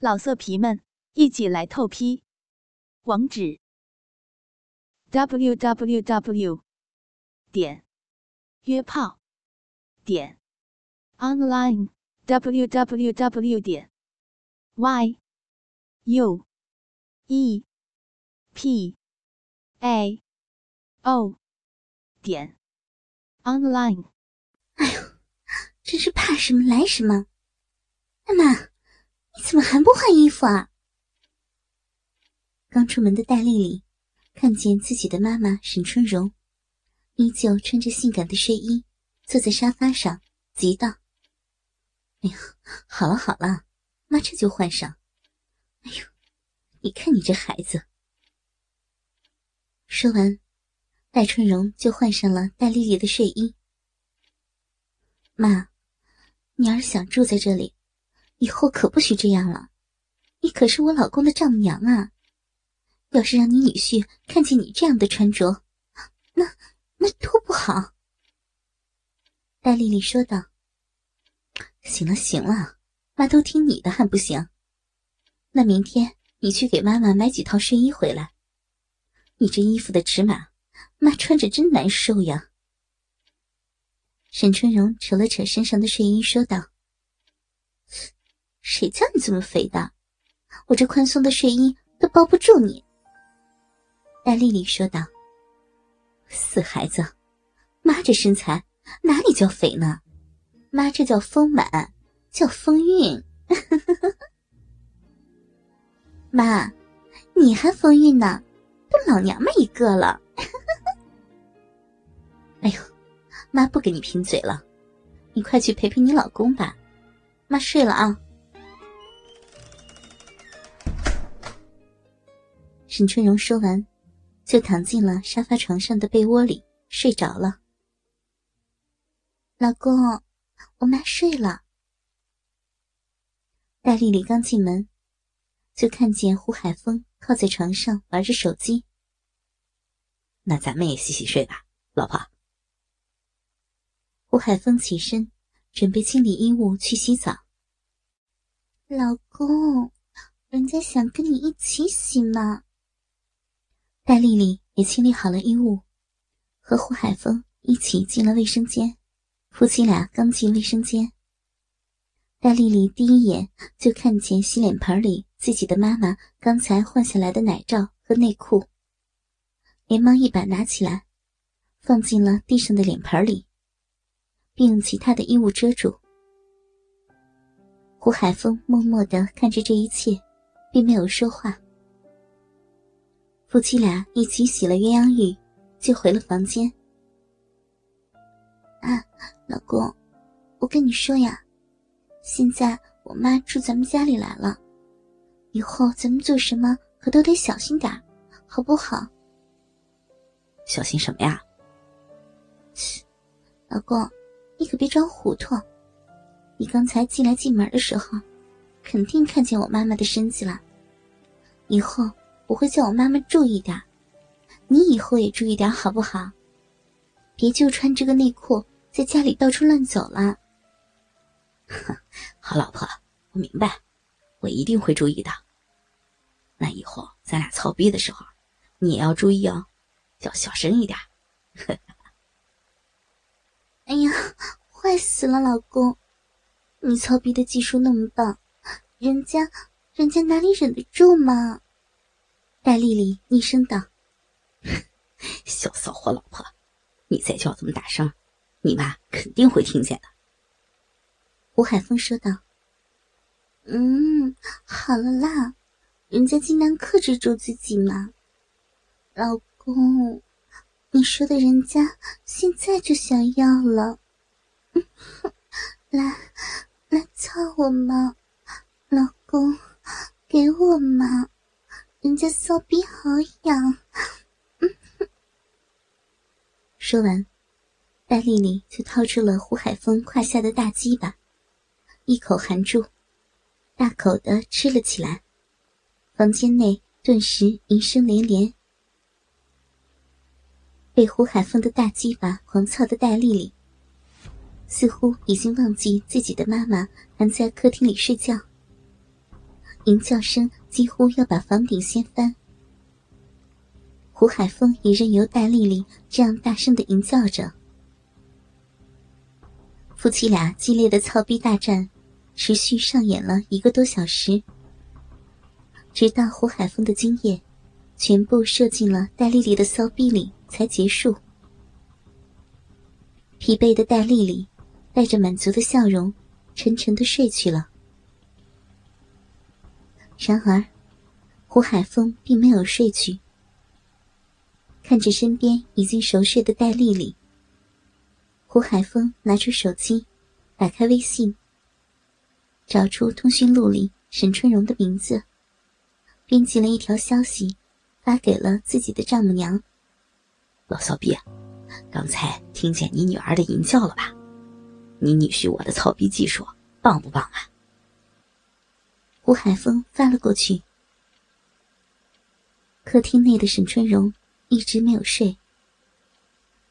老色皮们，一起来透批！网址：w w w 点约炮点 online w w w 点 y u e p a o 点 online。哎呦，真是怕什么来什么！妈妈。怎么还不换衣服啊？刚出门的戴丽丽看见自己的妈妈沈春荣，依旧穿着性感的睡衣，坐在沙发上，急道：“哎呀，好了好了，妈这就换上。哎呦，你看你这孩子。”说完，戴春荣就换上了戴丽丽的睡衣。妈，你要是想住在这里。以后可不许这样了，你可是我老公的丈母娘啊！要是让你女婿看见你这样的穿着，那那多不好。戴丽丽说道：“行了行了，妈都听你的，还不行？那明天你去给妈妈买几套睡衣回来。你这衣服的尺码，妈穿着真难受呀。”沈春荣扯了扯身上的睡衣，说道。谁叫你这么肥的？我这宽松的睡衣都包不住你。”戴丽丽说道。“死孩子，妈这身材哪里叫肥呢？妈这叫丰满，叫风韵。妈，你还风韵呢？都老娘们一个了。哎呦，妈不跟你贫嘴了，你快去陪陪你老公吧。妈睡了啊。”沈春荣说完，就躺进了沙发床上的被窝里睡着了。老公，我妈睡了。戴丽丽刚进门，就看见胡海峰靠在床上玩着手机。那咱们也洗洗睡吧，老婆。胡海峰起身，准备清理衣物去洗澡。老公，人家想跟你一起洗嘛。戴丽丽也清理好了衣物，和胡海峰一起进了卫生间。夫妻俩刚进卫生间，戴丽丽第一眼就看见洗脸盆里自己的妈妈刚才换下来的奶罩和内裤，连忙一把拿起来，放进了地上的脸盆里，并用其他的衣物遮住。胡海峰默默的看着这一切，并没有说话。夫妻俩一起洗了鸳鸯浴，就回了房间。啊，老公，我跟你说呀，现在我妈住咱们家里来了，以后咱们做什么可都得小心点好不好？小心什么呀？切，老公，你可别装糊涂。你刚才进来进门的时候，肯定看见我妈妈的身子了，以后。我会叫我妈妈注意点，你以后也注意点好不好？别就穿这个内裤在家里到处乱走了。好，老婆，我明白，我一定会注意的。那以后咱俩操逼的时候，你也要注意哦，要小声一点。哎呀，坏死了，老公，你操逼的技术那么棒，人家，人家哪里忍得住嘛？戴丽丽厉声道：“小骚货老婆，你再叫这么大声，你妈肯定会听见的。”胡海峰说道：“嗯，好了啦，人家尽量克制住自己嘛。老公，你说的人家现在就想要了，来，来操我嘛，老公，给我嘛。”人家骚逼好痒，说完，戴丽丽就掏出了胡海峰胯下的大鸡巴，一口含住，大口的吃了起来。房间内顿时淫声连连。被胡海峰的大鸡巴狂操的戴丽丽，似乎已经忘记自己的妈妈还在客厅里睡觉。淫叫声几乎要把房顶掀翻。胡海峰也任由戴丽丽这样大声的淫叫着。夫妻俩激烈的操逼大战，持续上演了一个多小时，直到胡海峰的精液全部射进了戴丽丽的骚逼里才结束。疲惫的戴丽丽带着满足的笑容，沉沉的睡去了。然而，胡海峰并没有睡去。看着身边已经熟睡的戴丽丽，胡海峰拿出手机，打开微信，找出通讯录里沈春荣的名字，编辑了一条消息，发给了自己的丈母娘。老骚逼，刚才听见你女儿的淫叫了吧？你女婿我的操逼技术棒不棒啊？胡海峰发了过去。客厅内的沈春荣一直没有睡，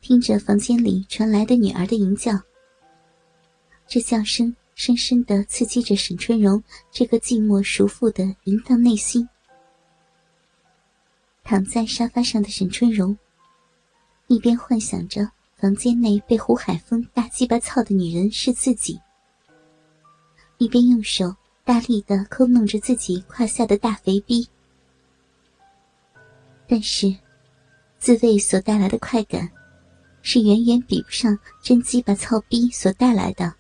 听着房间里传来的女儿的吟叫，这叫声深深的刺激着沈春荣这个寂寞熟妇的淫荡内心。躺在沙发上的沈春荣，一边幻想着房间内被胡海峰大鸡巴操的女人是自己，一边用手。大力的抠弄着自己胯下的大肥逼，但是，自慰所带来的快感，是远远比不上真鸡巴操逼所带来的。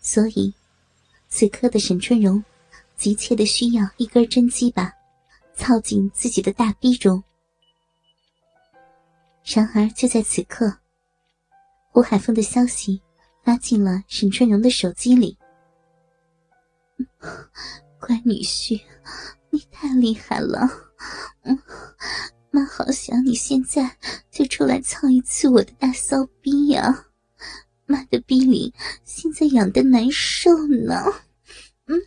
所以，此刻的沈春荣，急切的需要一根真鸡巴，操进自己的大逼中。然而，就在此刻，胡海峰的消息发进了沈春荣的手机里。乖女婿，你太厉害了！嗯，妈好想你现在就出来操一次我的大骚逼呀！妈的逼里现在痒的难受呢。嗯，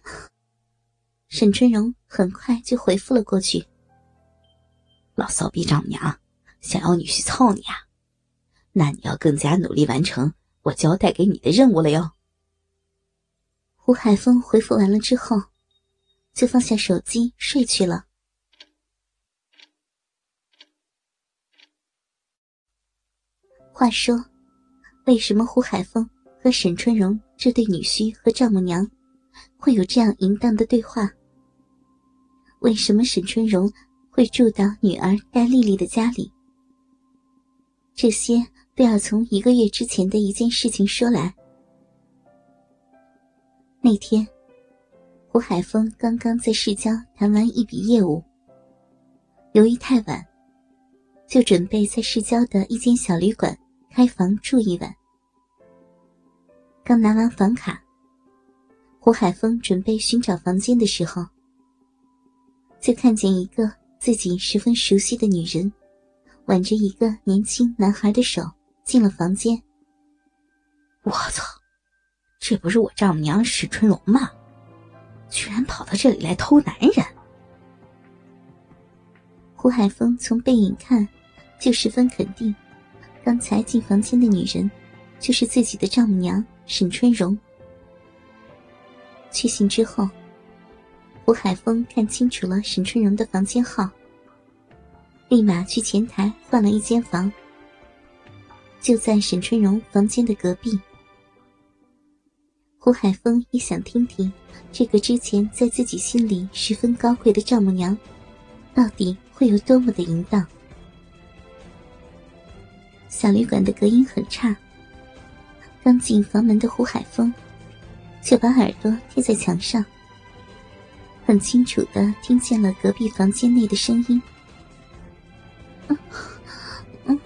沈春荣很快就回复了过去。老骚逼丈母娘想要女婿操你啊？那你要更加努力完成我交代给你的任务了哟。胡海峰回复完了之后，就放下手机睡去了。话说，为什么胡海峰和沈春荣这对女婿和丈母娘会有这样淫荡的对话？为什么沈春荣会住到女儿戴丽丽的家里？这些都要从一个月之前的一件事情说来。那天，胡海峰刚刚在市郊谈完一笔业务，由于太晚，就准备在市郊的一间小旅馆开房住一晚。刚拿完房卡，胡海峰准备寻找房间的时候，就看见一个自己十分熟悉的女人，挽着一个年轻男孩的手进了房间。我操！这不是我丈母娘史春荣吗？居然跑到这里来偷男人！胡海峰从背影看，就十分肯定，刚才进房间的女人，就是自己的丈母娘沈春荣。确信之后，胡海峰看清楚了沈春荣的房间号，立马去前台换了一间房，就在沈春荣房间的隔壁。胡海峰也想听听，这个之前在自己心里十分高贵的丈母娘，到底会有多么的淫荡。小旅馆的隔音很差，刚进房门的胡海峰，就把耳朵贴在墙上，很清楚的听见了隔壁房间内的声音。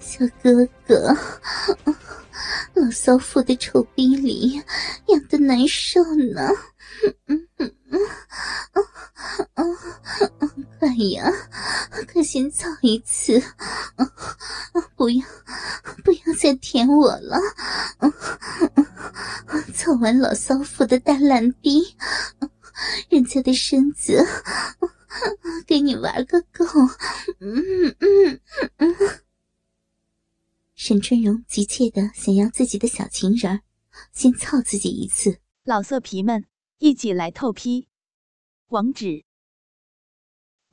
小哥哥。老骚妇的臭逼里痒的难受呢，嗯嗯嗯嗯嗯，快呀，快先操一次，不要不要再舔我了，操完老骚妇的大烂逼，人家的身子给你玩个够，嗯嗯嗯。沈春荣急切的想要自己的小情人先操自己一次。老色皮们，一起来透批！网址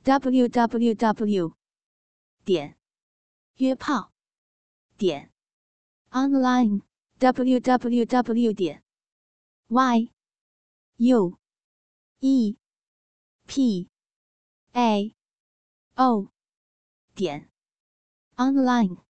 ：w w w 点约炮点 online w w w 点 y u e p a o 点 online。